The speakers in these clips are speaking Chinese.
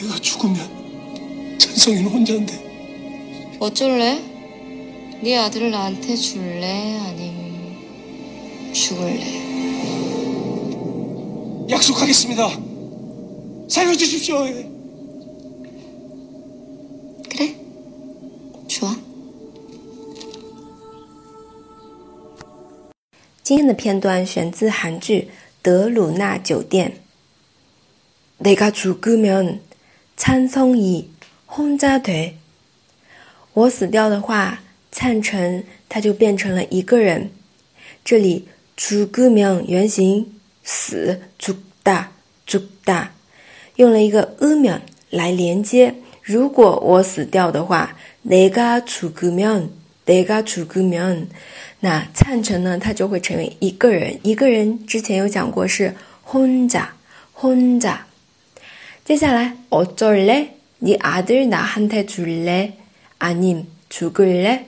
내가 죽으면 찬성이는 혼자인데 어쩔래? 네 아들을 나한테 줄래? 아님 죽을래? 약속하겠습니다. 살려주십시오. 그래? 좋아. 今天的片段选自韩剧《德鲁纳酒店》。내가죽으면 찬성이혼자 돼。 我死掉的话，灿成他就变成了一个人。这里죽으면原型死죽다죽다用了一个으면来连接。如果我死掉的话，내가죽으면내가죽으면那灿成呢，他就会成为一个人。一个人之前有讲过是혼자혼 자。 接下来어쩔 래？ 你아들나한테줄 래？ 아님죽을 래？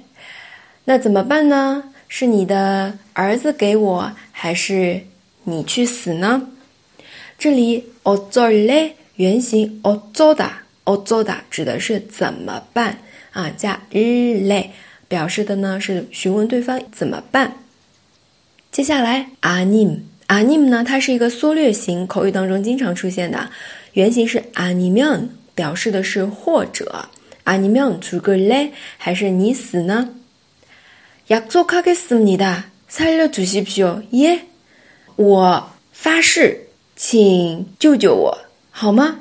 那怎么办呢？是你的儿子给我，还是你去死呢？这里어쩔래原形어쩌다어쩌다指的是怎么办啊？加을 래。 表示的呢是询问对方怎么办。接下来아님 아님呢，它是一个缩略型，口语当中经常出现的，原型是아니면表示的是或者아니면죽을 래， 还是你死呢？약속하겠습니다살려주십시 오， 耶，我发誓，请救救我，好吗？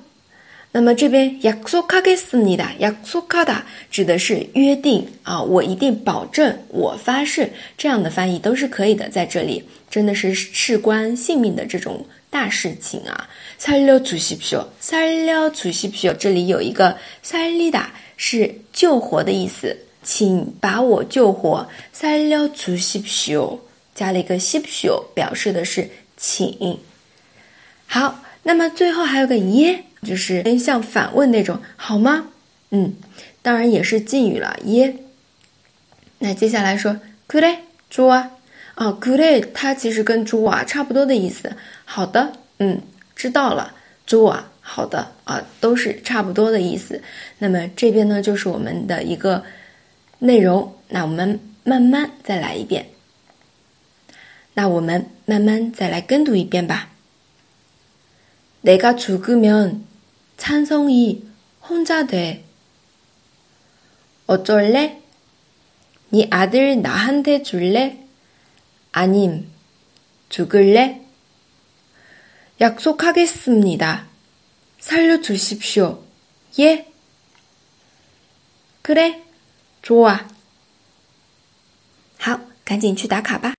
那么这边약속하겠습니다약속하다指的是约定啊，我一定保证，我发誓，这样的翻译都是可以的。在这里真的是事关性命的这种大事情啊！살려주십시 오， 살려주십시 오， 这里有一个살리다是救活的意思，请把我救活。살려주십시 오， 加了一个십시 오， 表示的是请。好，那么最后还有个耶。 就是像反问那种，好吗？嗯，当然也是敬语了，耶。那接下来说，good day，猪啊，啊，good day，它其实跟猪啊差不多的意思。好的，嗯，知道了，猪啊，好的啊，都是差不多的意思。那么这边呢，就是我们的一个内容。那我们慢慢再来一遍。那我们慢慢再来跟读一遍吧。 내가죽으면 찬성이 혼자 돼. 어쩔래? 네 아들 나한테 줄래? 아님 죽을래? 약속하겠습니다. 살려주십시오. 예? 그래, 좋아. 好，赶紧去打卡吧。